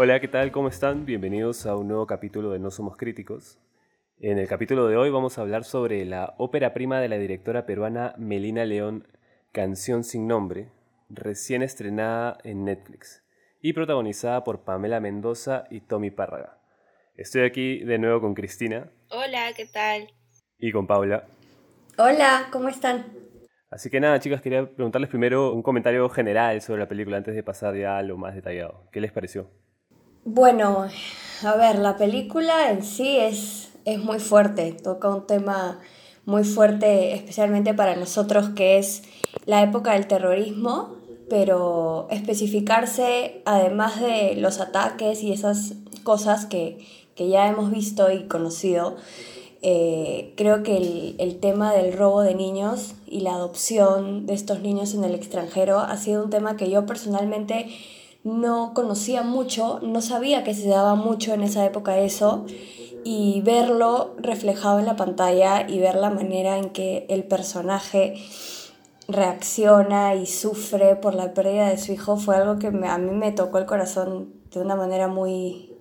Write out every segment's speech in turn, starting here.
Hola, ¿qué tal? ¿Cómo están? Bienvenidos a un nuevo capítulo de No Somos Críticos. En el capítulo de hoy vamos a hablar sobre la ópera prima de la directora peruana Melina León, Canción sin nombre, recién estrenada en Netflix y protagonizada por Pamela Mendoza y Tommy Párraga. Estoy aquí de nuevo con Cristina. Hola, ¿qué tal? Y con Paula. Hola, ¿cómo están? Así que nada, chicas, quería preguntarles primero un comentario general sobre la película antes de pasar ya a lo más detallado. ¿Qué les pareció? Bueno, a ver, la película en sí es, es muy fuerte, toca un tema muy fuerte, especialmente para nosotros, que es la época del terrorismo, pero especificarse, además de los ataques y esas cosas que, ya hemos visto y conocido, eh, creo que el, el, tema del robo de niños y la adopción de estos niños en el extranjero ha sido un tema que yo personalmente no conocía mucho, no sabía que se daba mucho en esa época eso y verlo reflejado en la pantalla y ver la manera en que el personaje reacciona y sufre por la pérdida de su hijo fue algo que a mí me tocó el corazón de una manera muy,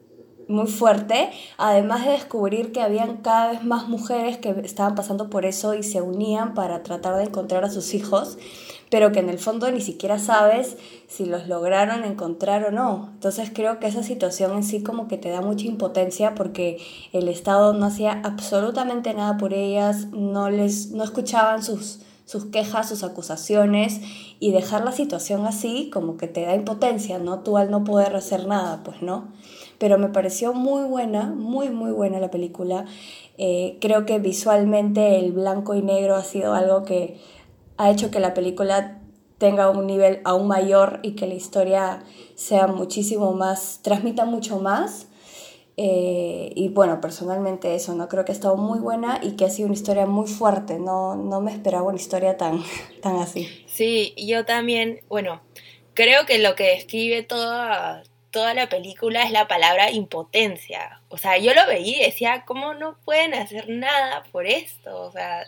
muy fuerte, además de descubrir que habían cada vez más mujeres que estaban pasando por eso y se unían para tratar de encontrar a sus hijos pero que en el fondo ni siquiera sabes si los lograron encontrar o no. Entonces creo que esa situación en sí como que te da mucha impotencia porque el Estado no hacía absolutamente nada por ellas, no les no escuchaban sus sus quejas, sus acusaciones y dejar la situación así como que te da impotencia, ¿no? Tú al no poder hacer nada, pues no. Pero me pareció muy buena, muy, muy buena la película. Eh, creo que visualmente el blanco y negro ha sido algo que ha hecho que la película tenga un nivel aún mayor y que la historia sea muchísimo más, transmita mucho más. Eh, y bueno, personalmente eso, ¿no? Creo que ha estado muy buena y que ha sido una historia muy fuerte, no, no me esperaba una historia tan, tan así. Sí, yo también, bueno, creo que lo que describe toda, toda la película es la palabra impotencia. O sea, yo lo veía y decía, ¿cómo no pueden hacer nada por esto? O sea,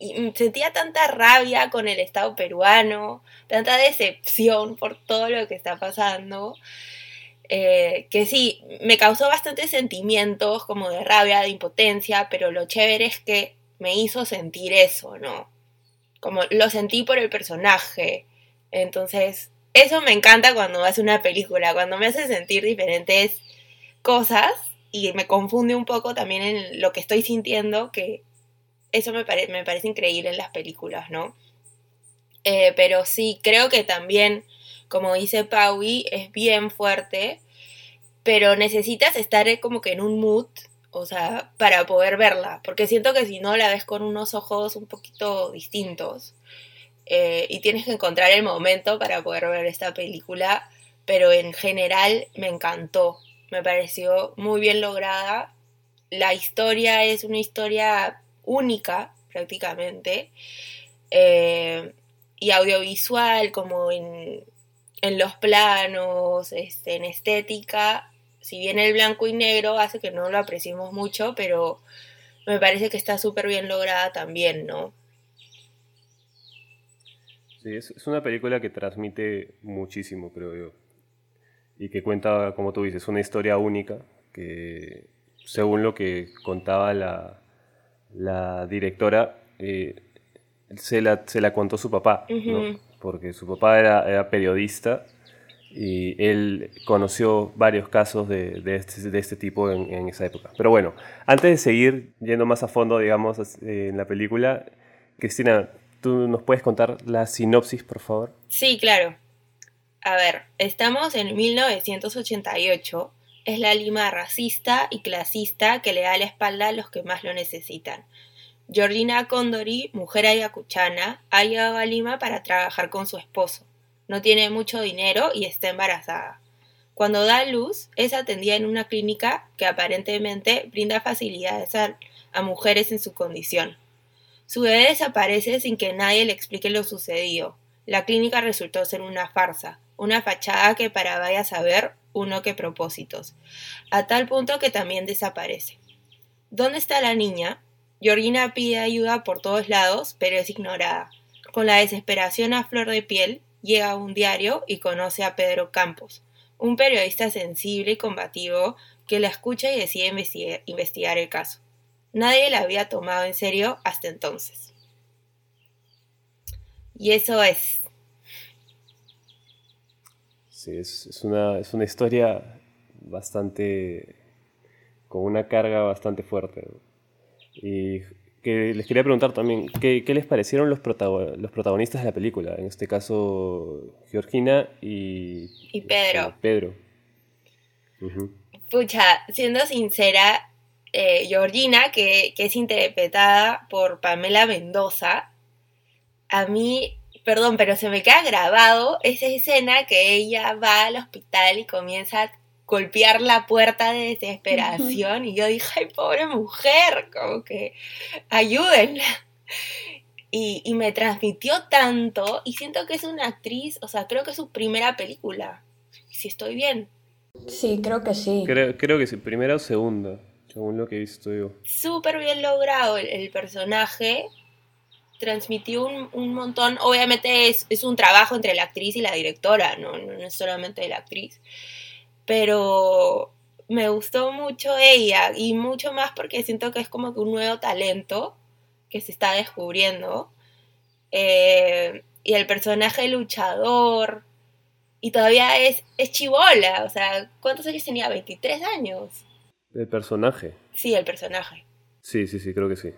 y sentía tanta rabia con el Estado peruano, tanta decepción por todo lo que está pasando, eh, que sí, me causó bastantes sentimientos como de rabia, de impotencia, pero lo chévere es que me hizo sentir eso, ¿no? Como lo sentí por el personaje. Entonces, eso me encanta cuando hace una película, cuando me hace sentir diferentes cosas y me confunde un poco también en lo que estoy sintiendo, que eso me, me parece increíble en las películas, ¿no? Eh, pero sí, creo que también, como dice Paui, es bien fuerte, pero necesitas estar como que en un mood, o sea, para poder verla, porque siento que si no la ves con unos ojos un poquito distintos eh, y tienes que encontrar el momento para poder ver esta película, pero en general me encantó, me pareció muy bien lograda. La historia es una historia única prácticamente, eh, y audiovisual como en, los planos, este, en estética, si bien el blanco y negro hace que no lo apreciemos mucho, pero me parece que está súper bien lograda también, ¿no? Sí, es, es, una película que transmite muchísimo, creo yo. Y que cuenta, como tú dices, una historia única que, según lo que contaba la, la directora eh, se, la, se, la, contó su papá, porque su papá era, periodista y él conoció varios casos de, de, este, de este, tipo en, en, esa época. Pero bueno, antes de seguir yendo más a fondo, digamos, eh, en la película, Cristina, ¿tú nos puedes contar la sinopsis, por favor? Sí, claro. A ver, estamos en 1988 es la Lima racista y clasista que le da la espalda a los que más lo necesitan. Georgina Condori, mujer ayacuchana, ha llegado a Lima para trabajar con su esposo. No tiene mucho dinero y está embarazada. Cuando da luz, es atendida en una clínica que aparentemente brinda facilidades a, a mujeres en su condición. Su bebé desaparece sin que nadie le explique lo sucedido. La clínica resultó ser una farsa, una fachada que para vaya a saber uno que propósitos, a tal punto que también desaparece. ¿Dónde está la niña? Georgina pide ayuda por todos lados, pero es ignorada. Con la desesperación a flor de piel, llega a un diario y conoce a Pedro Campos, un periodista sensible y combativo que la escucha y decide investigar, el caso. Nadie la había tomado en serio hasta entonces. Y eso es. Sí, es, una, es una historia bastante. con una carga bastante fuerte. Y que les quería preguntar también, ¿qué, les parecieron los, los protagonistas de la película? En este caso, Georgina y... Y Pedro. Eh, Pedro. Pucha, siendo sincera, eh, Georgina, que, que es interpretada por Pamela Mendoza, a mí, perdón, pero se me queda grabado esa escena que ella va al hospital y comienza golpear la puerta de desesperación y yo dije, ay, pobre mujer, como que ayúdenla. Y, y, me transmitió tanto y siento que es una actriz, o sea, creo que es su primera película, si estoy bien. Sí, creo que sí. Creo, creo que sí, primera o segunda, según lo que he visto yo. Súper bien logrado el, personaje, transmitió un, un montón, obviamente es, es, un trabajo entre la actriz y la directora, no, no, no es solamente la actriz pero me gustó mucho ella y mucho más porque siento que es como que un nuevo talento que se está descubriendo. Eh, y el personaje luchador. Y todavía es, es chivola. O sea, ¿cuántos años tenía? 23 años. ¿El personaje? Sí, el personaje. Sí, sí, sí, creo que sí.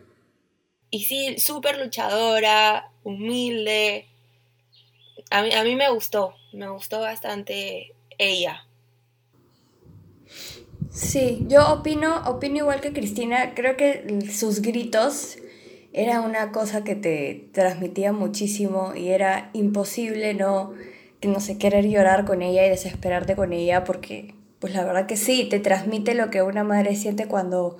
Y sí, súper luchadora, humilde. A mí, a mí me gustó, me gustó bastante ella. Sí, yo opino, opino igual que Cristina, creo que sus gritos era una cosa que te transmitía muchísimo y era imposible no, no sé, querer llorar con ella y desesperarte con ella porque, pues la verdad que sí, te transmite lo que una madre siente cuando,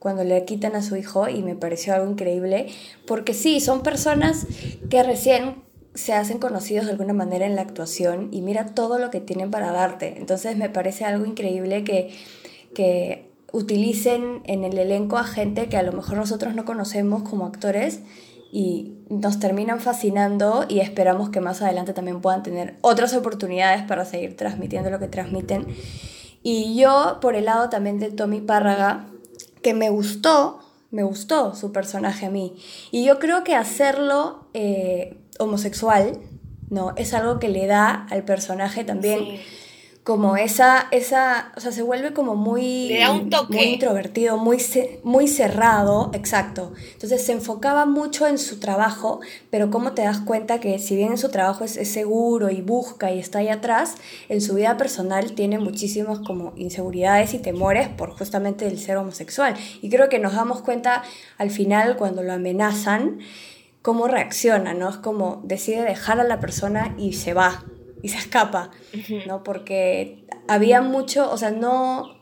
cuando le quitan a su hijo y me pareció algo increíble porque sí, son personas que recién se hacen conocidos de alguna manera en la actuación y mira todo lo que tienen para darte. Entonces me parece algo increíble que, que utilicen en el elenco a gente que a lo mejor nosotros no conocemos como actores y nos terminan fascinando y esperamos que más adelante también puedan tener otras oportunidades para seguir transmitiendo lo que transmiten. Y yo, por el lado también de Tommy Párraga, que me gustó, me gustó su personaje a mí. Y yo creo que hacerlo eh, homosexual, ¿no? Es algo que le da al personaje también como esa, esa, o sea, se vuelve como muy, muy introvertido, muy, muy cerrado, exacto. Entonces se enfocaba mucho en su trabajo, pero cómo te das cuenta que si bien en su trabajo es, es, seguro y busca y está ahí atrás, en su vida personal tiene muchísimas como inseguridades y temores por justamente el ser homosexual. Y creo que nos damos cuenta al final cuando lo amenazan, cómo reacciona, ¿no? Es como decide dejar a la persona y se va, y se escapa, ¿no? Porque había mucho, o sea, no,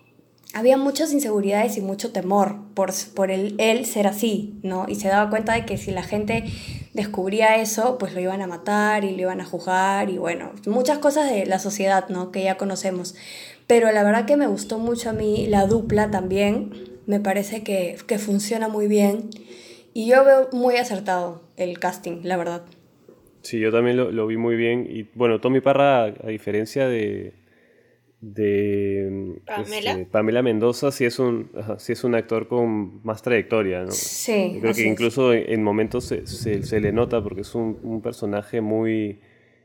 había muchas inseguridades y mucho temor por, por el, él ser así, ¿no? Y se daba cuenta de que si la gente descubría eso, pues lo iban a matar y lo iban a juzgar y bueno, muchas cosas de la sociedad, ¿no? Que ya conocemos. Pero la verdad que me gustó mucho a mí la dupla también, me parece que, que funciona muy bien y yo veo muy acertado el casting, la verdad. Sí, yo también lo, vi muy bien. Y bueno, Tommy Parra, a diferencia de, de Pamela. Este, Pamela Mendoza, sí es, un, sí es un actor con más trayectoria, ¿no? Sí. creo que incluso en, momentos se, se, le nota porque es un, un, personaje muy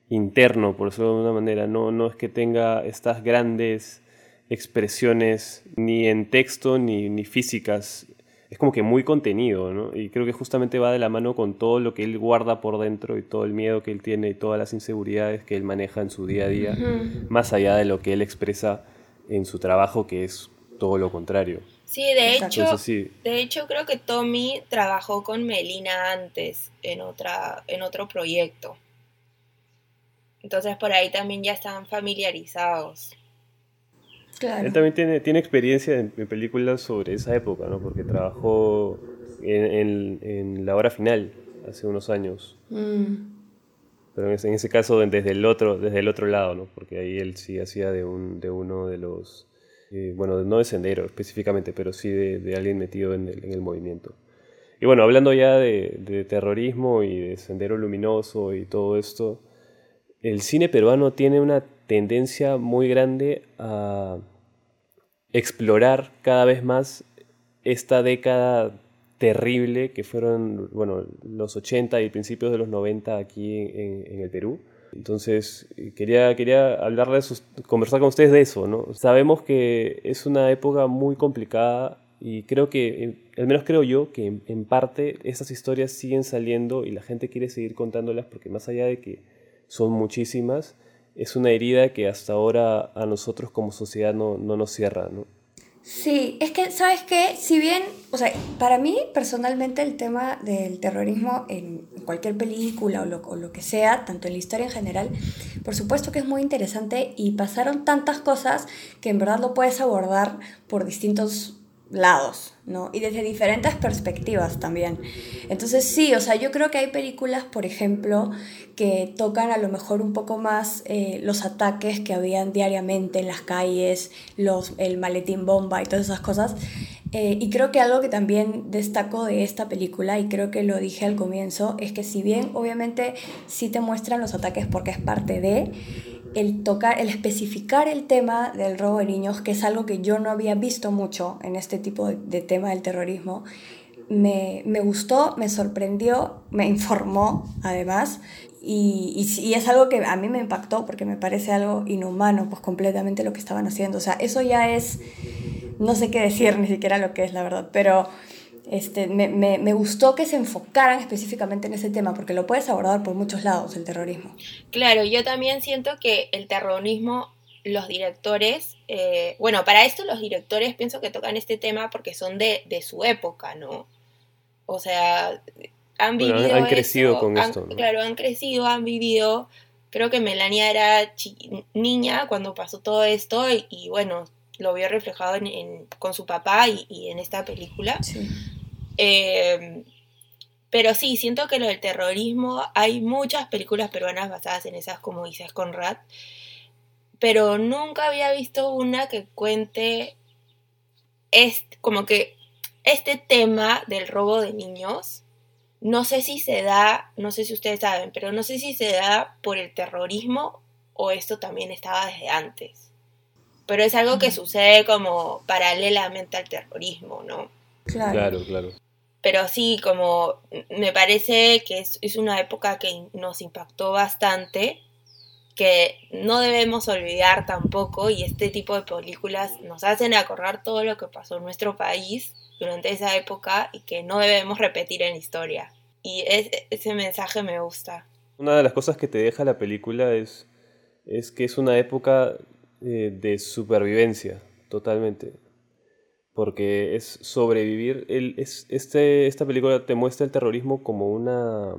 interno, por decirlo de alguna manera. No, no es que tenga estas grandes expresiones ni en texto ni, ni físicas es como que muy contenido, ¿no? Y creo que justamente va de la mano con todo lo que él guarda por dentro y todo el miedo que él tiene y todas las inseguridades que él maneja en su día a día, más allá de lo que él expresa en su trabajo, que es todo lo contrario. Sí, de hecho, de hecho creo que Tommy trabajó con Melina antes en otra en otro proyecto. Entonces por ahí también ya están familiarizados. Él también tiene, tiene experiencia en, películas sobre esa época, ¿no? Porque trabajó en, en, La Hora Final hace unos años. Mm. Pero en ese, en ese, caso desde el, otro, desde el otro lado, ¿no? Porque ahí él sí hacía de, un, de uno de los... Eh, bueno, no de Sendero específicamente, pero sí de, de alguien metido en el, en el, movimiento. Y bueno, hablando ya de, de terrorismo y de Sendero Luminoso y todo esto, el cine peruano tiene una tendencia muy grande a explorar cada vez más esta década terrible que fueron, bueno, los 80 y principios de los 90 aquí en, el Perú. Entonces, quería, quería hablarles, conversar con ustedes de eso, ¿no? Sabemos que es una época muy complicada y creo que, al menos creo yo, que en, en parte estas historias siguen saliendo y la gente quiere seguir contándolas porque más allá de que son muchísimas, es una herida que hasta ahora a nosotros como sociedad no, no nos cierra, ¿no? Sí, es que, ¿sabes qué? Si bien, o sea, para mí personalmente el tema del terrorismo en cualquier película o lo, o lo, que sea, tanto en la historia en general, por supuesto que es muy interesante y pasaron tantas cosas que en verdad lo puedes abordar por distintos lados, ¿no? Y desde diferentes perspectivas también. Entonces sí, o sea, yo creo que hay películas, por ejemplo, que tocan a lo mejor un poco más eh, los ataques que habían diariamente en las calles, los, el maletín bomba y todas esas cosas. Eh, y creo que algo que también destaco de esta película, y creo que lo dije al comienzo, es que si bien obviamente sí te muestran los ataques porque es parte de, el tocar, el especificar el tema del robo de niños, que es algo que yo no había visto mucho en este tipo de, tema del terrorismo, me, me, gustó, me sorprendió, me informó además, y, y, es algo que a mí me impactó porque me parece algo inhumano, pues completamente lo que estaban haciendo. O sea, eso ya es, no sé qué decir ni siquiera lo que es, la verdad, pero este, me, me, me, gustó que se enfocaran específicamente en ese tema, porque lo puedes abordar por muchos lados, el terrorismo. Claro, yo también siento que el terrorismo, los directores, eh, bueno, para esto los directores pienso que tocan este tema porque son de, de su época, ¿no? O sea, han vivido... han crecido con esto. Claro, han crecido, han vivido... Creo que Melania era niña cuando pasó todo esto y, bueno, lo vio reflejado en, con su papá y, y en esta película. Sí. Eh, pero sí, siento que lo del terrorismo, hay muchas películas peruanas basadas en esas, como dices, Conrad, pero nunca había visto una que cuente este, como que este tema del robo de niños, no sé si se da, no sé si ustedes saben, pero no sé si se da por el terrorismo o esto también estaba desde antes. Pero es algo que sucede como paralelamente al terrorismo, ¿no? Claro, claro. Pero sí, como me parece que es, es una época que nos impactó bastante, que no debemos olvidar tampoco, y este tipo de películas nos hacen acordar todo lo que pasó en nuestro país durante esa época y que no debemos repetir en la historia. Y ese mensaje me gusta. Una de las cosas que te deja la película es, es que es una época eh, de supervivencia, totalmente porque es sobrevivir. El, es, este, esta película te muestra el terrorismo como una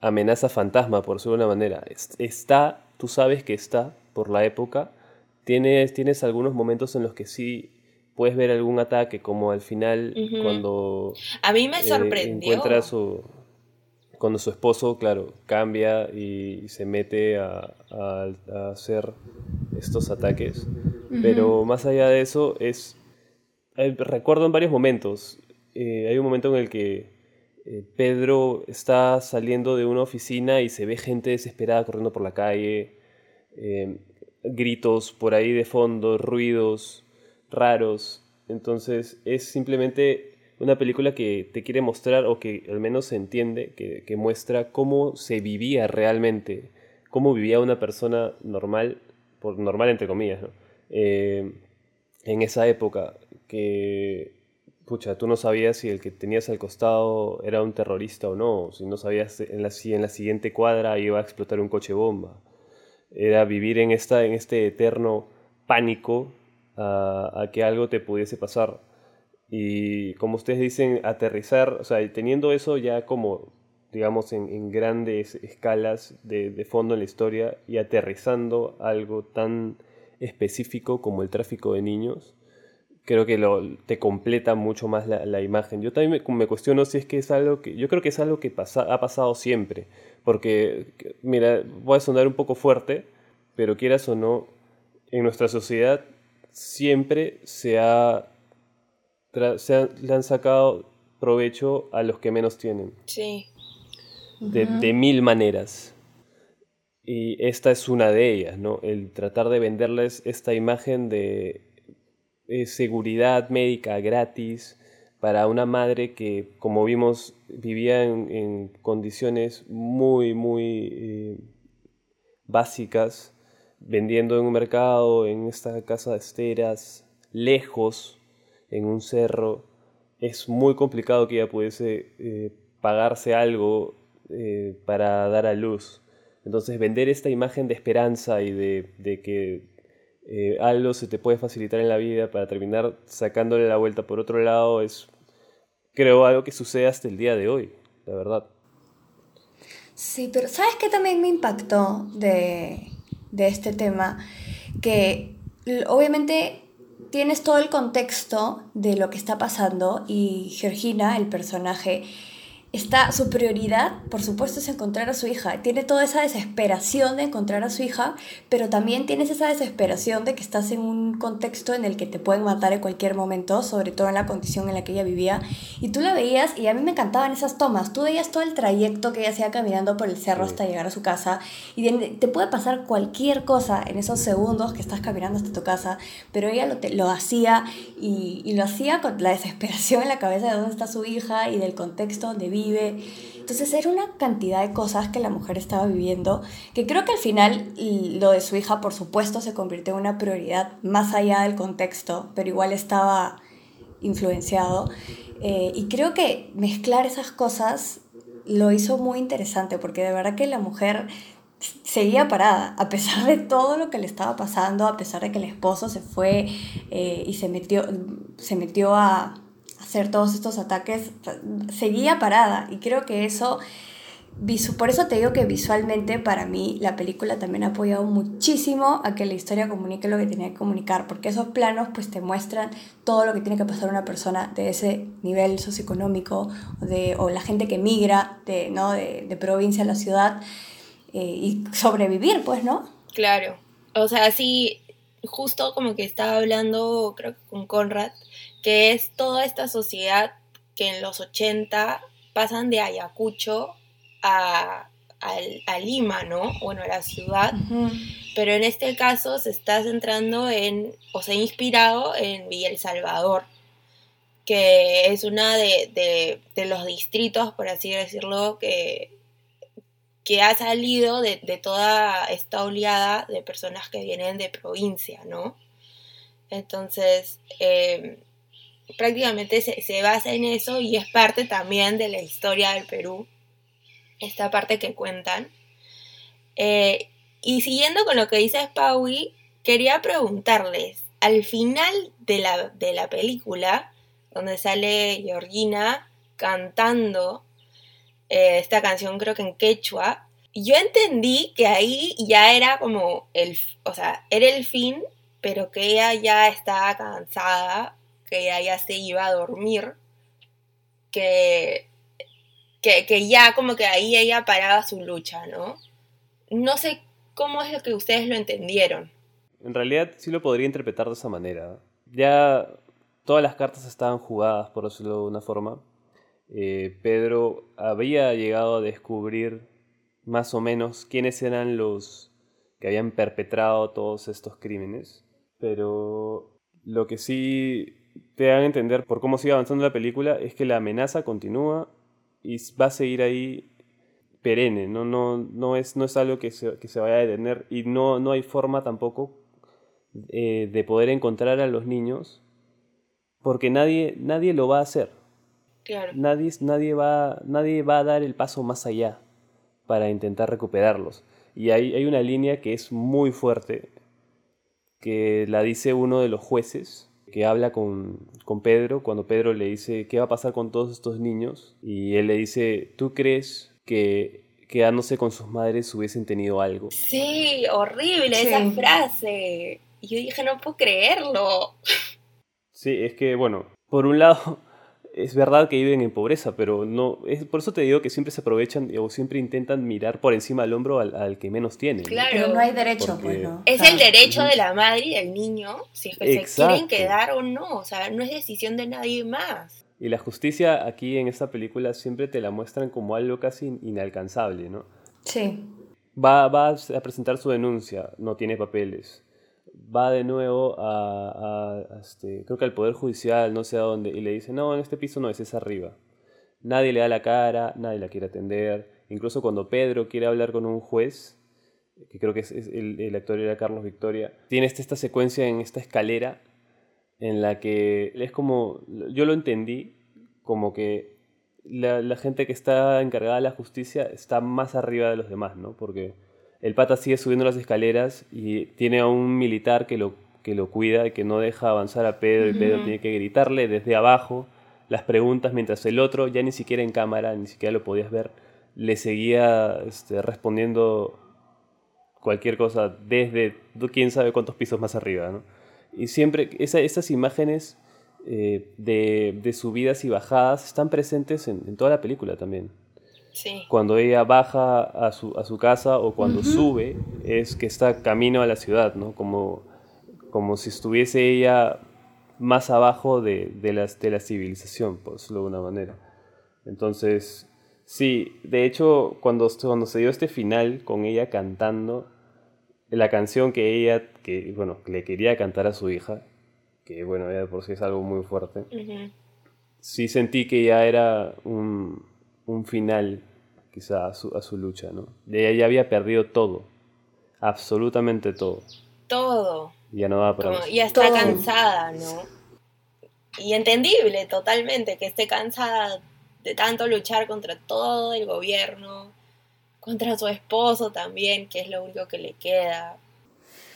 amenaza fantasma, por decirlo de una manera. Está, tú sabes que está por la época. Tienes, tienes algunos momentos en los que sí puedes ver algún ataque, como al final cuando... A mí me eh, sorprendió. encuentra su, cuando su esposo, claro, cambia y, se mete a, a, hacer estos ataques. Pero más allá de eso, es eh, recuerdo en varios momentos. Eh, hay un momento en el que eh, Pedro está saliendo de una oficina y se ve gente desesperada corriendo por la calle, gritos por ahí de fondo, ruidos raros. Entonces es simplemente una película que te quiere mostrar, o que al menos se entiende, que, muestra cómo se vivía realmente, cómo vivía una persona normal, por normal entre comillas, en esa época que, pucha, tú no sabías si el que tenías al costado era un terrorista o no, si no sabías si en la siguiente cuadra iba a explotar un coche bomba. Era vivir en, esta, en este eterno pánico a, que algo te pudiese pasar. Y como ustedes dicen, aterrizar, o sea, teniendo eso ya como, digamos, en, grandes escalas de, de fondo en la historia y aterrizando algo tan específico como el tráfico de niños, creo que lo, te completa mucho más la, imagen. Yo también me, cuestiono si es que es algo que, yo creo que es algo que pasa, ha pasado siempre, porque, mira, voy a sonar un poco fuerte, pero quieras o no, en nuestra sociedad siempre se ha, se le han sacado provecho a los que menos tienen. Sí. De, de mil maneras. Y esta es una de ellas, ¿no? El tratar de venderles esta imagen de eh, seguridad médica gratis para una madre que, como vimos, vivía en, condiciones muy, muy eh, básicas, vendiendo en un mercado, en esta casa de esteras, lejos, en un cerro. Es muy complicado que ella pudiese eh, pagarse algo para dar a luz entonces vender esta imagen de esperanza y de, que eh, algo se te puede facilitar en la vida para terminar sacándole la vuelta por otro lado es, creo, algo que sucede hasta el día de hoy, la verdad. Sí, pero ¿sabes qué también me impactó de, de este tema? Que obviamente tienes todo el contexto de lo que está pasando y Georgina, el personaje, está su prioridad, por supuesto, es encontrar a su hija. Tiene toda esa desesperación de encontrar a su hija, pero también tienes esa desesperación de que estás en un contexto en el que te pueden matar en cualquier momento, sobre todo en la condición en la que ella vivía. Y tú la veías y a mí me encantaban esas tomas. Tú veías todo el trayecto que ella hacía caminando por el cerro hasta llegar a su casa y te puede pasar cualquier cosa en esos segundos que estás caminando hasta tu casa, pero ella lo, lo hacía y, y lo hacía con la desesperación en la cabeza de dónde está su hija y del contexto donde vive entonces era una cantidad de cosas que la mujer estaba viviendo, que creo que al final lo de su hija, por supuesto, se convirtió en una prioridad más allá del contexto, pero igual estaba influenciado. Eh, y creo que mezclar esas cosas lo hizo muy interesante, porque de verdad que la mujer seguía parada, a pesar de todo lo que le estaba pasando, a pesar de que el esposo se fue eh, y se metió, se metió a, hacer todos estos ataques, seguía parada. Y creo que eso, por eso te digo que visualmente para mí la película también ha apoyado muchísimo a que la historia comunique lo que tenía que comunicar, porque esos planos pues te muestran todo lo que tiene que pasar una persona de ese nivel socioeconómico de, o la gente que migra de, ¿no? de, de provincia a la ciudad eh, y sobrevivir, pues, ¿no? Claro. O sea, sí, justo como que estaba hablando, creo que con Conrad, que es toda esta sociedad que en los 80 pasan de Ayacucho a, Lima, ¿no? Bueno, a la ciudad. Pero en este caso se está centrando en, o se ha inspirado en Villa El Salvador, que es una de, los distritos, por así decirlo, que, que ha salido de, toda esta oleada de personas que vienen de provincia, ¿no? Entonces, eh, prácticamente se, basa en eso y es parte también de la historia del Perú, esta parte que cuentan. Eh, y siguiendo con lo que dice Spawi, quería preguntarles, al final de la, de la película, donde sale Georgina cantando eh, esta canción creo que en quechua, yo entendí que ahí ya era como el, o sea, era el fin, pero que ella ya estaba cansada que ella ya se iba a dormir, que, que, ya como que ahí ella paraba su lucha, ¿no? No sé cómo es lo que ustedes lo entendieron. En realidad sí lo podría interpretar de esa manera. Ya todas las cartas estaban jugadas, por decirlo de una forma. Eh, Pedro había llegado a descubrir más o menos quiénes eran los que habían perpetrado todos estos crímenes. Pero lo que sí te dan a entender por cómo sigue avanzando la película es que la amenaza continúa y va a seguir ahí perenne, no, no, no, es, no es algo que se, que se vaya a detener y no, no hay forma tampoco eh, de poder encontrar a los niños porque nadie, nadie lo va a hacer. Nadie, nadie, va, nadie va a dar el paso más allá para intentar recuperarlos. Y hay, hay una línea que es muy fuerte, que la dice uno de los jueces, que habla con, Pedro cuando Pedro le dice qué va a pasar con todos estos niños y él le dice, ¿tú crees que quedándose con sus madres hubiesen tenido algo? Sí, horrible esa frase. Y yo dije, no puedo creerlo. Sí, es que, bueno, por un lado es verdad que viven en pobreza, pero no es por eso te digo que siempre se aprovechan o siempre intentan mirar por encima del hombro al, que menos tiene. Claro, no hay derecho, pues no. Es el derecho de la madre y del niño, si es que se quieren quedar o no, o sea, no es decisión de nadie más. Y la justicia aquí en esta película siempre te la muestran como algo casi inalcanzable, ¿no? Sí. va, va a presentar su denuncia, no tiene papeles. Va de nuevo a, este, creo que al Poder Judicial, no sé a dónde, y le dice, no, en este piso no es, es arriba. Nadie le da la cara, nadie la quiere atender. Incluso cuando Pedro quiere hablar con un juez, que creo que es, el, actor era Carlos Victoria, tiene esta, esta secuencia en esta escalera en la que es como, yo lo entendí como que la, gente que está encargada de la justicia está más arriba de los demás, ¿no? Porque el pata sigue subiendo las escaleras y tiene a un militar que lo, que lo cuida y que no deja avanzar a Pedro y Pedro tiene que gritarle desde abajo las preguntas mientras el otro, ya ni siquiera en cámara, ni siquiera lo podías ver, le seguía este, respondiendo cualquier cosa desde quién sabe cuántos pisos más arriba, ¿no? Y siempre esas imágenes eh, de, subidas y bajadas están presentes en, toda la película también. Sí. Cuando ella baja a su, a su casa o cuando sube, es que está camino a la ciudad, ¿no? Como, como si estuviese ella más abajo de, de, de la civilización, por decirlo de una manera. Entonces, sí, de hecho, cuando, cuando se dio este final con ella cantando, la canción que ella, que, bueno, le quería cantar a su hija, que bueno, ya por sí es algo muy fuerte, sí sentí que ya era un, un final quizá a su, a su lucha, ¿no? Ella ya había perdido todo, absolutamente todo. Todo. Ya no va para Ya está cansada, ¿no? Y entendible totalmente que esté cansada de tanto luchar contra todo el gobierno, contra su esposo también, que es lo único que le queda.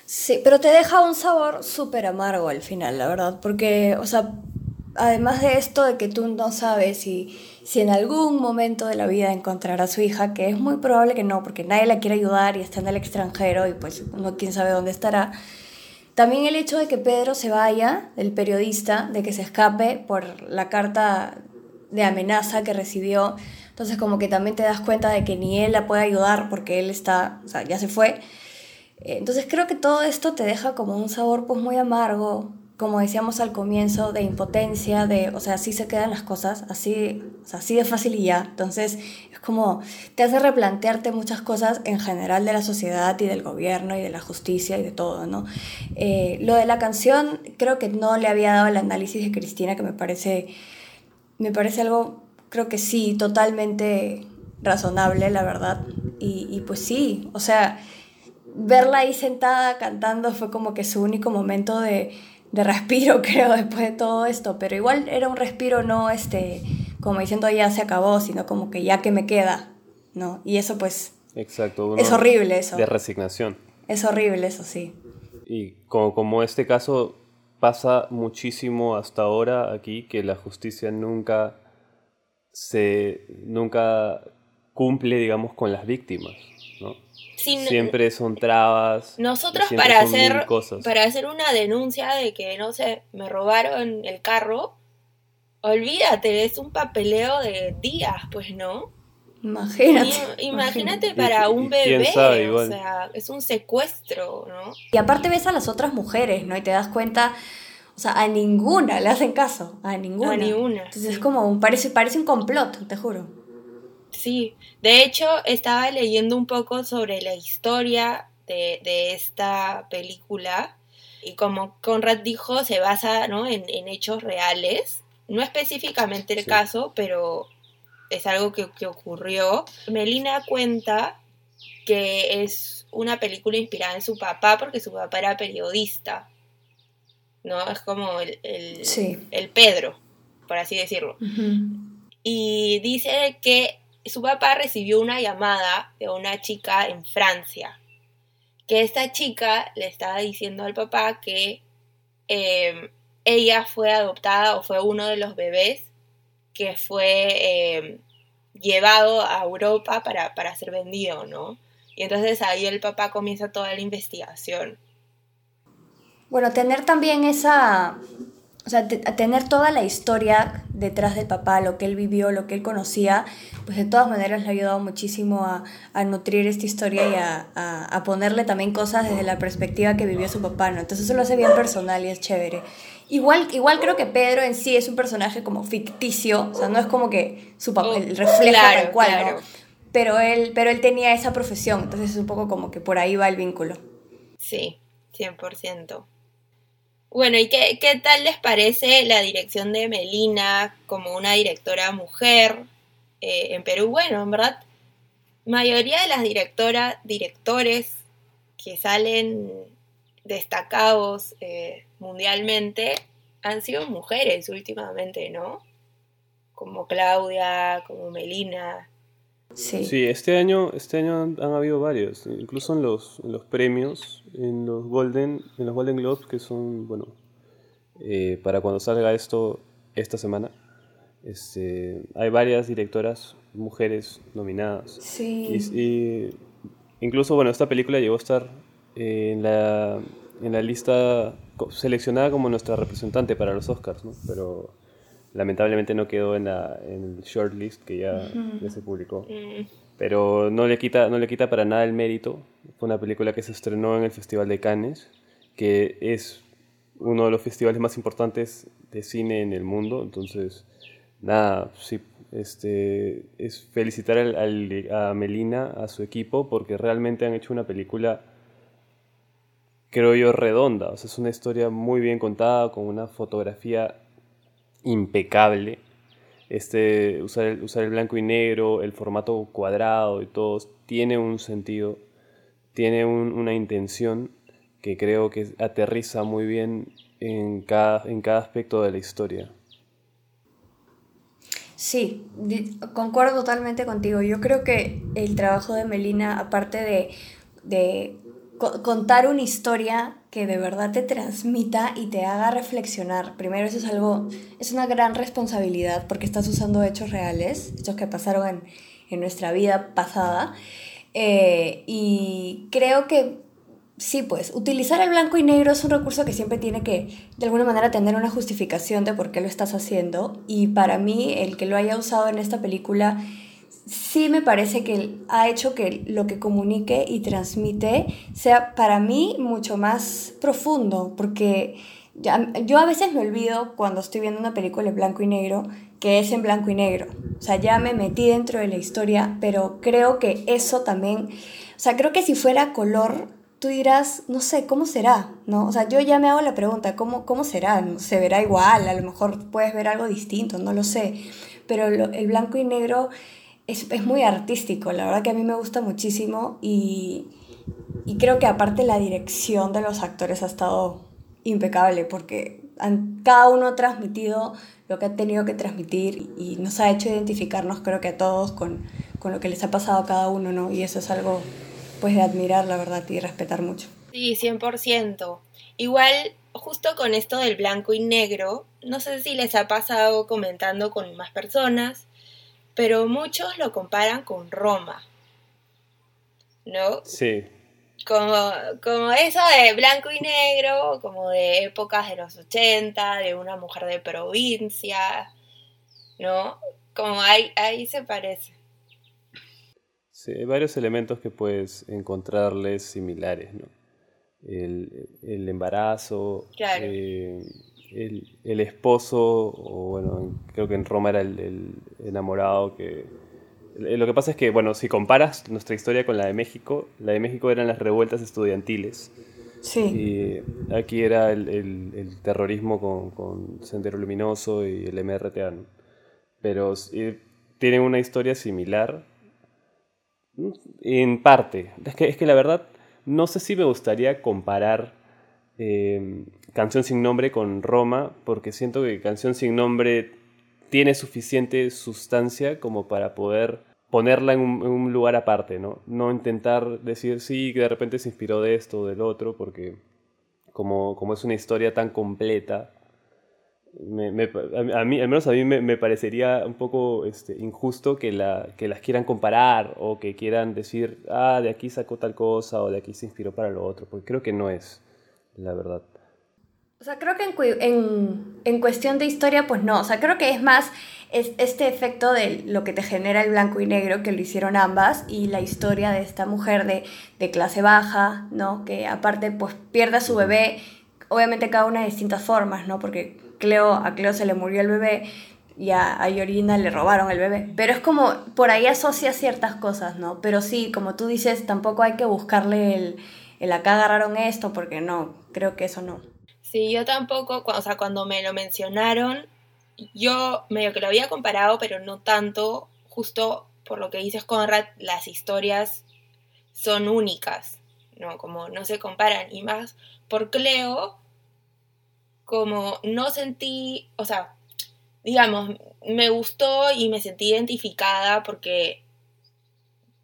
Sí, pero te deja un sabor súper amargo al final, la verdad, porque, o sea, además de esto de que tú no sabes si, si en algún momento de la vida encontrará a su hija, que es muy probable que no, porque nadie la quiere ayudar y está en el extranjero y pues no quién sabe dónde estará. También el hecho de que Pedro se vaya, el periodista, de que se escape por la carta de amenaza que recibió, entonces como que también te das cuenta de que ni él la puede ayudar porque él está, o sea, ya se fue. Eh, entonces creo que todo esto te deja como un sabor pues muy amargo, como decíamos al comienzo, de impotencia, de, o sea, así se quedan las cosas, así, o sea, así de fácil y ya. Entonces es como, te hace replantearte muchas cosas en general de la sociedad y del gobierno y de la justicia y de todo, ¿no? Eh, lo de la canción, creo que no le había dado el análisis de Cristina, que me parece, me parece algo creo que sí, totalmente razonable, la verdad. Y, pues sí, o sea, verla ahí sentada cantando fue como que su único momento de, respiro, creo, después de todo esto. Pero igual era un respiro no, este, como diciendo ya se acabó, sino como que ya que me queda, ¿no? Y eso pues... Exacto. Es horrible eso. De resignación. Es horrible eso, sí. Y como, como este caso pasa muchísimo hasta ahora aquí, que la justicia nunca se nunca cumple, digamos, con las víctimas, siempre son trabas. Nosotros para hacer, para hacer una denuncia de que, no sé, me robaron el carro, olvídate, es un papeleo de días, pues, ¿no? Imagínate. imagínate para un bebé, o sea, es un secuestro, ¿no? Y aparte ves a las otras mujeres, ¿no? Y te das cuenta o sea, a ninguna le hacen caso, a ninguna. A ninguna. Entonces es como, parece, parece un complot, te juro. Sí, de hecho estaba leyendo un poco sobre la historia de, esta película y como Conrad dijo, se basa ¿no? en, hechos reales, no específicamente el caso, pero es algo que, que ocurrió. Melina cuenta que es una película inspirada en su papá porque su papá era periodista ¿no? Es como el, el, Pedro, por así decirlo. Y dice que su papá recibió una llamada de una chica en Francia, que esta chica le estaba diciendo al papá que em, ella fue adoptada o fue uno de los bebés que fue em, llevado a Europa para, para ser vendido, ¿no? Y entonces ahí el papá comienza toda la investigación. Bueno, tener también esa, o sea, tener toda la historia detrás del papá, lo que él vivió, lo que él conocía, pues de todas maneras le ha ayudado muchísimo a, a nutrir esta historia y a, a, ponerle también cosas desde la perspectiva que vivió su papá, ¿no? Entonces eso lo hace bien personal y es chévere. Igual, igual creo que Pedro en sí es un personaje como ficticio, o sea, no es como que su papá oh, refleja tal cual, ¿no? pero él, pero él tenía esa profesión, entonces es un poco como que por ahí va el vínculo. Sí, 100%. Bueno, ¿y qué, qué tal les parece la dirección de Melina como una directora mujer eh, en Perú? Bueno, en verdad, mayoría de las directoras, directores que salen destacados eh, mundialmente han sido mujeres últimamente, ¿no? Como Claudia, como Melina. Sí. este año, este año han, habido varios, incluso en los, los, premios, en los Golden, en los Golden Globes, que son, bueno, eh, para cuando salga esto esta semana, este, hay varias directoras mujeres nominadas. Sí. Y, incluso, bueno, esta película llegó a estar en la, en la lista seleccionada como nuestra representante para los Oscars, ¿no? Pero lamentablemente no quedó en, la, en el shortlist que ya, se publicó. Mm. Pero no le, quita, no le quita para nada el mérito. Fue una película que se estrenó en el Festival de Cannes, que es uno de los festivales más importantes de cine en el mundo. Entonces, nada, sí, este, es felicitar a Melina, a su equipo, porque realmente han hecho una película, creo yo, redonda. O sea, es una historia muy bien contada, con una fotografía impecable. Este, usar, el, blanco y negro, el formato cuadrado y todo, tiene un sentido, tiene una intención que creo que aterriza muy bien en cada, en cada aspecto de la historia. Sí, concuerdo totalmente contigo. Yo creo que el trabajo de Melina, aparte de, de contar una historia que de verdad te transmita y te haga reflexionar. Primero, eso es algo, es una gran responsabilidad porque estás usando hechos reales, hechos que pasaron en, en nuestra vida pasada. Eh, y creo que sí, pues, utilizar el blanco y negro es un recurso que siempre tiene que, de alguna manera, tener una justificación de por qué lo estás haciendo. Y para mí, el que lo haya usado en esta película, sí me parece que ha hecho que lo que comunique y transmite sea para mí mucho más profundo, porque yo a veces me olvido cuando estoy viendo una película en blanco y negro que es en blanco y negro. O sea, ya me metí dentro de la historia, pero creo que eso también, o sea, creo que si fuera color tú dirás, no sé, ¿cómo será? ¿No? O sea, yo ya me hago la pregunta, ¿cómo, cómo será? ¿Se verá igual? A lo mejor puedes ver algo distinto, no lo sé. Pero el blanco y negro es, es, muy artístico, la verdad que a mí me gusta muchísimo y, y creo que aparte la dirección de los actores ha estado impecable porque han, cada uno ha transmitido lo que ha tenido que transmitir y nos ha hecho identificarnos creo que a todos con, con lo que les ha pasado a cada uno, ¿no? Y eso es algo pues de admirar, la verdad, y respetar mucho. Sí, 100%. Igual, justo con esto del blanco y negro, no sé si les ha pasado comentando con más personas, pero muchos lo comparan con Roma. ¿No? Sí. Como, como eso de blanco y negro, como de épocas de los 80, de una mujer de provincia, ¿no? Como ahí, ahí se parece. Sí, hay varios elementos que puedes encontrarles similares, ¿no? El, embarazo, eh, el, esposo, o bueno, creo que en Roma era el, enamorado que... Lo que pasa es que, bueno, si comparas nuestra historia con la de México, la de México eran las revueltas estudiantiles. Sí. Y aquí era el, terrorismo con, con, Sendero Luminoso y el MRTA, Pero tienen una historia similar en parte. Es que, es que la verdad, no sé si me gustaría comparar eh, Canción sin Nombre con Roma, porque siento que Canción sin Nombre tiene suficiente sustancia como para poder ponerla en un, lugar aparte, ¿no? No intentar decir, sí, que de repente se inspiró de esto o del otro, porque como, como es una historia tan completa, a, mí, al menos a mí me, parecería un poco este, injusto que, que las quieran comparar o que quieran decir, ah, de aquí sacó tal cosa o de aquí se inspiró para lo otro, porque creo que no es la verdad. O sea, creo que en, en, en cuestión de historia, pues no, o sea, creo que es más es este efecto de lo que te genera el blanco y negro, que lo hicieron ambas, y la historia de esta mujer de, de clase baja, ¿no? Que aparte, pues pierde a su bebé, obviamente cada una de distintas formas, ¿no? Porque Cleo, a Cleo se le murió el bebé, y a, a Yorina le robaron el bebé. Pero es como, por ahí asocia ciertas cosas, ¿no? Pero sí, como tú dices, tampoco hay que buscarle el, el acá agarraron esto, porque no, creo que eso no. Sí, yo tampoco, o sea, cuando me lo mencionaron, yo medio que lo había comparado, pero no tanto, justo por lo que dices Conrad, las historias son únicas, ¿no? Como no se comparan. Y más por Cleo, como no sentí, o sea, digamos, me gustó y me sentí identificada porque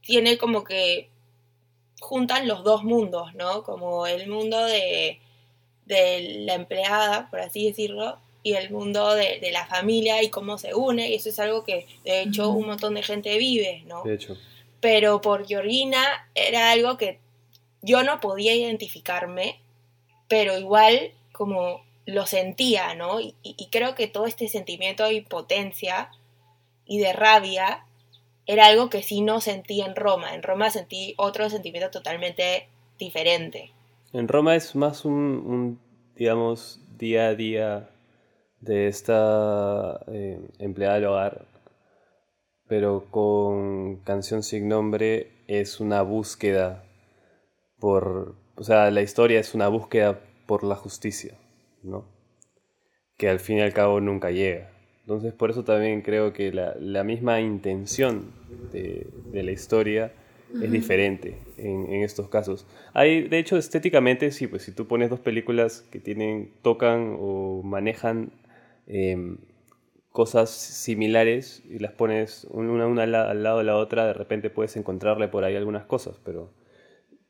tiene como que juntan los dos mundos, ¿no? Como el mundo de, de la empleada, por así decirlo, y el mundo de, de, la familia y cómo se une, y eso es algo que de hecho un montón de gente vive, ¿no? De hecho. Pero por Georgina era algo que yo no podía identificarme, pero igual como lo sentía, ¿no? Y, y, creo que todo este sentimiento de impotencia y de rabia era algo que sí no sentí en Roma. En Roma sentí otro sentimiento totalmente diferente. En Roma es más un, digamos, día a día de esta eh, empleada del hogar, pero con Canción sin nombre es una búsqueda por, o sea, la historia es una búsqueda por la justicia. ¿no? Que al fin y al cabo nunca llega. Entonces por eso también creo que la, la misma intención de, de, la historia es diferente en, en, estos casos. Hay, de hecho, estéticamente, sí, pues si tú pones dos películas que tienen, tocan o manejan eh, cosas similares y las pones una, una al lado de la otra, de repente puedes encontrarle por ahí algunas cosas, pero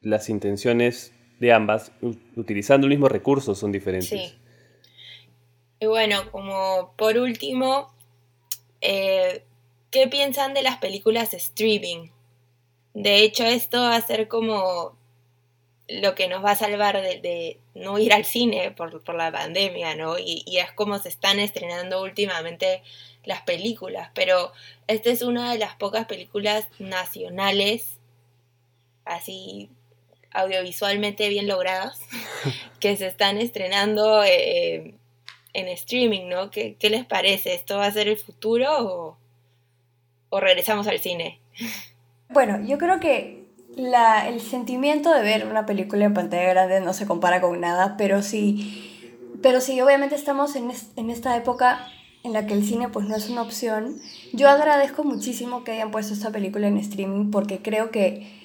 las intenciones de ambas, utilizando el mismo recurso, son diferentes. Sí. Y bueno, como por último, eh, ¿qué piensan de las películas streaming? De hecho, esto va a ser como lo que nos va a salvar de, de no ir al cine por, por la pandemia, ¿no? Y, y, es como se están estrenando últimamente las películas. Pero esta es una de las pocas películas nacionales, así audiovisualmente bien logradas, que se están estrenando eh, en streaming, ¿no? ¿Qué, ¿Qué, les parece? ¿Esto va a ser el futuro o, o regresamos al cine? Bueno, yo creo que la, el sentimiento de ver una película en pantalla grande no se compara con nada, pero sí, pero sí obviamente estamos en, es, en esta época en la que el cine pues no es una opción. Yo agradezco muchísimo que hayan puesto esta película en streaming porque creo que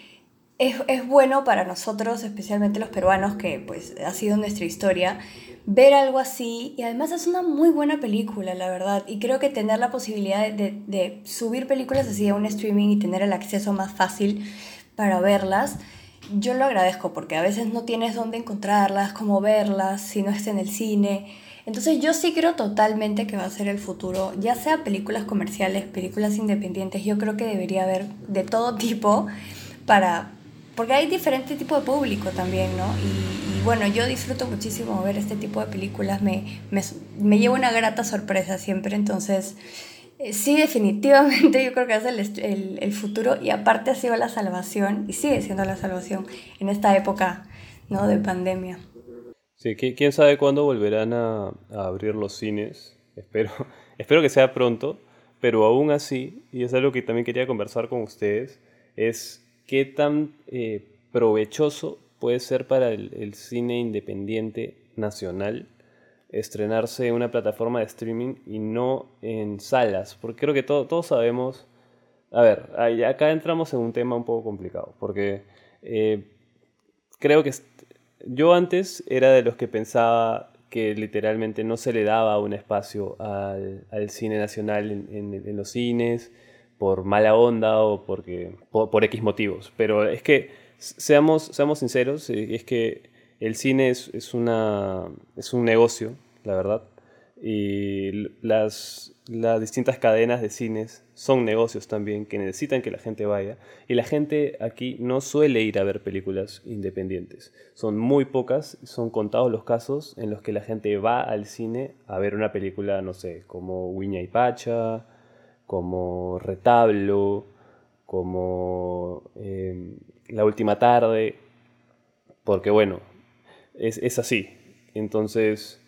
es, es bueno para nosotros, especialmente los peruanos, que pues ha sido nuestra historia, ver algo así y además es una muy buena película, la verdad. Y creo que tener la posibilidad de, de, subir películas así a un streaming y tener el acceso más fácil para verlas, yo lo agradezco porque a veces no tienes dónde encontrarlas, cómo verlas, si no está en el cine. Entonces yo sí creo totalmente que va a ser el futuro, ya sea películas comerciales, películas independientes, yo creo que debería haber de todo tipo para... Porque hay diferente tipo de público también, ¿no? Y, y bueno, yo disfruto muchísimo ver este tipo de películas, me, me, me lleva una grata sorpresa siempre, entonces eh, sí, definitivamente yo creo que es el, el, el, futuro y aparte ha sido la salvación y sigue siendo la salvación en esta época ¿no? de pandemia. Sí, quién sabe cuándo volverán a, a abrir los cines, espero, espero que sea pronto, pero aún así, y es algo que también quería conversar con ustedes, es qué tan eh, provechoso puede ser para el, cine independiente nacional estrenarse en una plataforma de streaming y no en salas, porque creo que todo, todos sabemos, a ver, acá entramos en un tema un poco complicado, porque eh, creo que yo antes era de los que pensaba que literalmente no se le daba un espacio al, al cine nacional en, los cines por mala onda o porque, por, por X motivos, pero es que seamos, seamos sinceros, eh, es que el cine es, es, una, es un negocio, la verdad, y las, las distintas cadenas de cines son negocios también que necesitan que la gente vaya, y la gente aquí no suele ir a ver películas independientes. Son muy pocas, son contados los casos en los que la gente va al cine a ver una película, no sé, como Wiña y Pacha, como Retablo, como eh, La Última Tarde, porque bueno, es, es así. Entonces,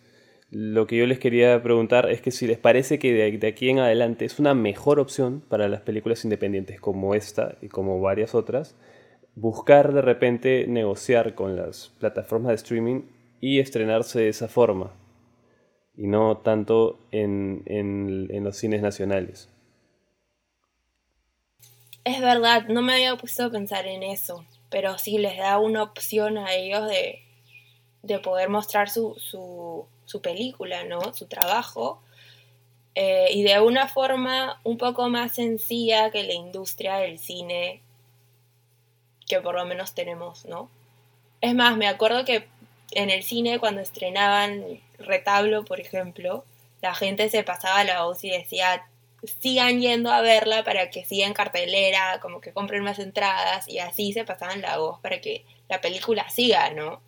lo que yo les quería preguntar es que si les parece que de, aquí en adelante es una mejor opción para las películas independientes como esta y como varias otras, buscar de repente negociar con las plataformas de streaming y estrenarse de esa forma y no tanto en, en los cines nacionales. Es verdad, no me había puesto a pensar en eso, pero sí les da una opción a ellos de, de poder mostrar su, su, su, película, ¿no? Su trabajo. Eh, y de una forma un poco más sencilla que la industria del cine que por lo menos tenemos, ¿no? Es más, me acuerdo que en el cine cuando estrenaban Retablo, por ejemplo, la gente se pasaba la voz y decía, sigan yendo a verla para que sigan cartelera, como que compren más entradas y así se pasaban la voz para que la película siga, ¿no?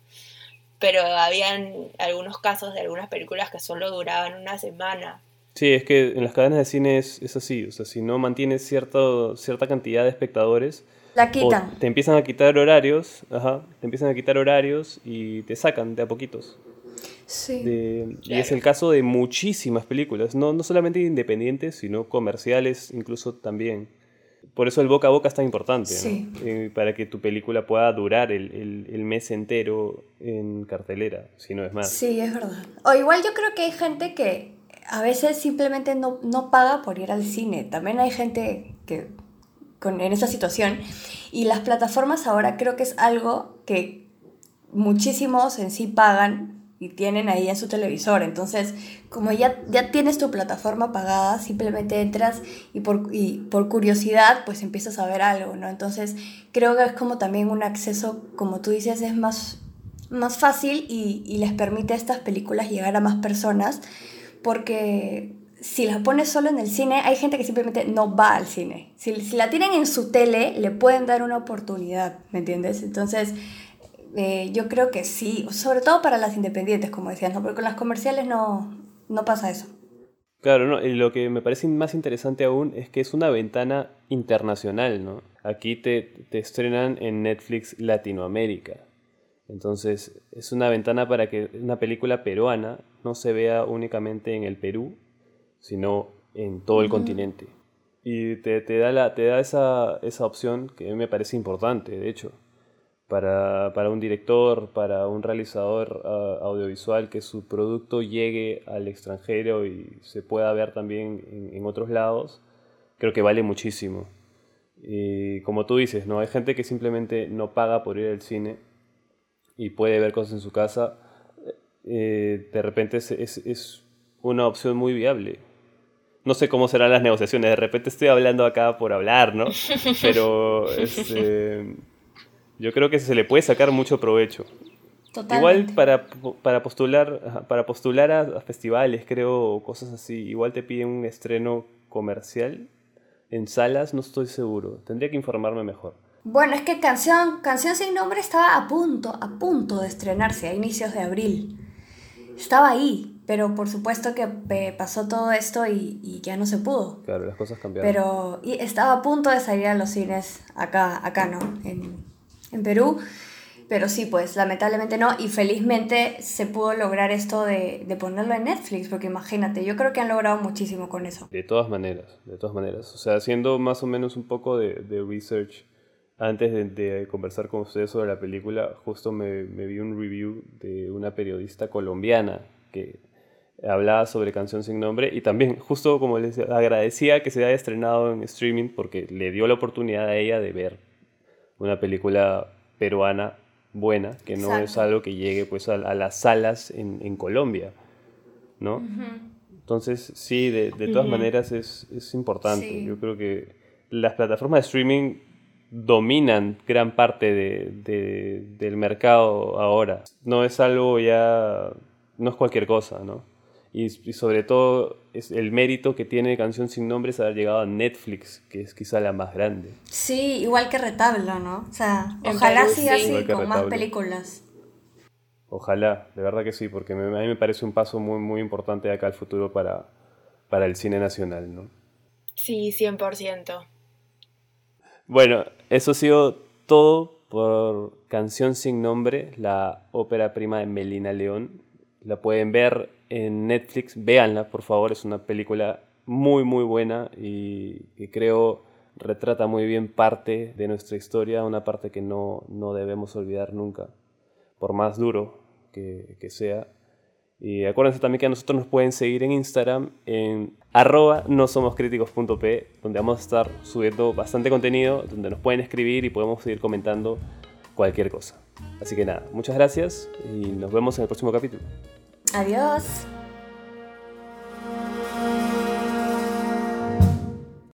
Pero habían algunos casos de algunas películas que solo duraban una semana. Sí, es que en las cadenas de cine es, así, o sea, si no mantienes cierto, cierta cantidad de espectadores, la quitan. te empiezan a quitar horarios, ajá, te empiezan a quitar horarios y te sacan de a poquitos. Sí. Y es el caso de muchísimas películas, no, no solamente independientes, sino comerciales incluso también. Por eso el boca a boca es tan importante, eh, para que tu película pueda durar el, el, mes entero en cartelera, si no es más. Sí, es verdad. O igual yo creo que hay gente que a veces simplemente no, no paga por ir al cine. También hay gente que con, en esa situación. Y las plataformas ahora creo que es algo que muchísimos en sí pagan y tienen ahí en su televisor. Entonces, como ya, ya tienes tu plataforma pagada, simplemente entras y por, y por curiosidad, pues empiezas a ver algo, ¿no? Entonces, creo que es como también un acceso, como tú dices, es más, más fácil y, y les permite a estas películas llegar a más personas, porque si las pones solo en el cine, hay gente que simplemente no va al cine. Si, si la tienen en su tele, le pueden dar una oportunidad, ¿me entiendes? Entonces, eh, yo creo que sí, sobre todo para las independientes, como decías, ¿no? porque con las comerciales no, no pasa eso. Claro, no, y lo que me parece más interesante aún es que es una ventana internacional, ¿no? Aquí te, te estrenan en Netflix Latinoamérica. Entonces, es una ventana para que una película peruana no se vea únicamente en el Perú, sino en todo el continente. Y te, te, da, la, te da esa, esa opción que me parece importante, de hecho para, para un director, para un realizador ah, audiovisual, que su producto llegue al extranjero y se pueda ver también en, otros lados, creo que vale muchísimo. Y como tú dices, ¿no? Hay gente que simplemente no paga por ir al cine y puede ver cosas en su casa. Eh, de repente es, es, es, una opción muy viable. No sé cómo serán las negociaciones, de repente estoy hablando acá por hablar, ¿no? Pero este, yo creo que se le puede sacar mucho provecho. Igual para, para postular, para postular a, festivales, creo, cosas así, igual te piden un estreno comercial. En salas no estoy seguro. Tendría que informarme mejor. Bueno, es que Canción, Canción sin nombre estaba a punto, a punto de estrenarse a inicios de abril. Estaba ahí, pero por supuesto que pasó todo esto y, y, ya no se pudo. Claro, las cosas cambiaron. Pero y estaba a punto de salir a los cines acá, acá no, en, en Perú. Pero sí, pues lamentablemente no. Y felizmente se pudo lograr esto de, de, ponerlo en Netflix, porque imagínate, yo creo que han logrado muchísimo con eso. De todas maneras, de todas maneras. O sea, haciendo más o menos un poco de, de research antes de, de, conversar con ustedes sobre la película, justo me, me, vi un review de una periodista colombiana que hablaba sobre Canción sin Nombre y también justo como les agradecía que se haya estrenado en streaming porque le dio la oportunidad a ella de ver una película peruana buena, que no es algo que llegue pues a, las salas en, en Colombia, ¿no? Entonces, sí, de, de todas maneras es, es importante. Yo creo que las plataformas de streaming dominan gran parte de, de, del mercado ahora. No es algo ya, no es cualquier cosa, ¿no? Y, sobre todo es el mérito que tiene Canción sin Nombre es haber llegado a Netflix, que es quizá la más grande. Sí, igual que Retablo, ¿no? O sea, ojalá siga así, con más películas. Ojalá, de verdad que sí, porque a mí me parece un paso muy, muy importante de acá al futuro para, para el cine nacional, ¿no? Sí, 100%. Bueno, eso ha sido todo por Canción sin Nombre, la ópera prima de Melina León. La pueden ver en Netflix, véanla, por favor, es una película muy, muy buena y que creo retrata muy bien parte de nuestra historia, una parte que no, no debemos olvidar nunca, por más duro que, que sea. Y acuérdense también que a nosotros nos pueden seguir en Instagram en arroba no somos donde vamos a estar subiendo bastante contenido, donde nos pueden escribir y podemos seguir comentando cualquier cosa. Así que nada, muchas gracias y nos vemos en el próximo capítulo. Adiós.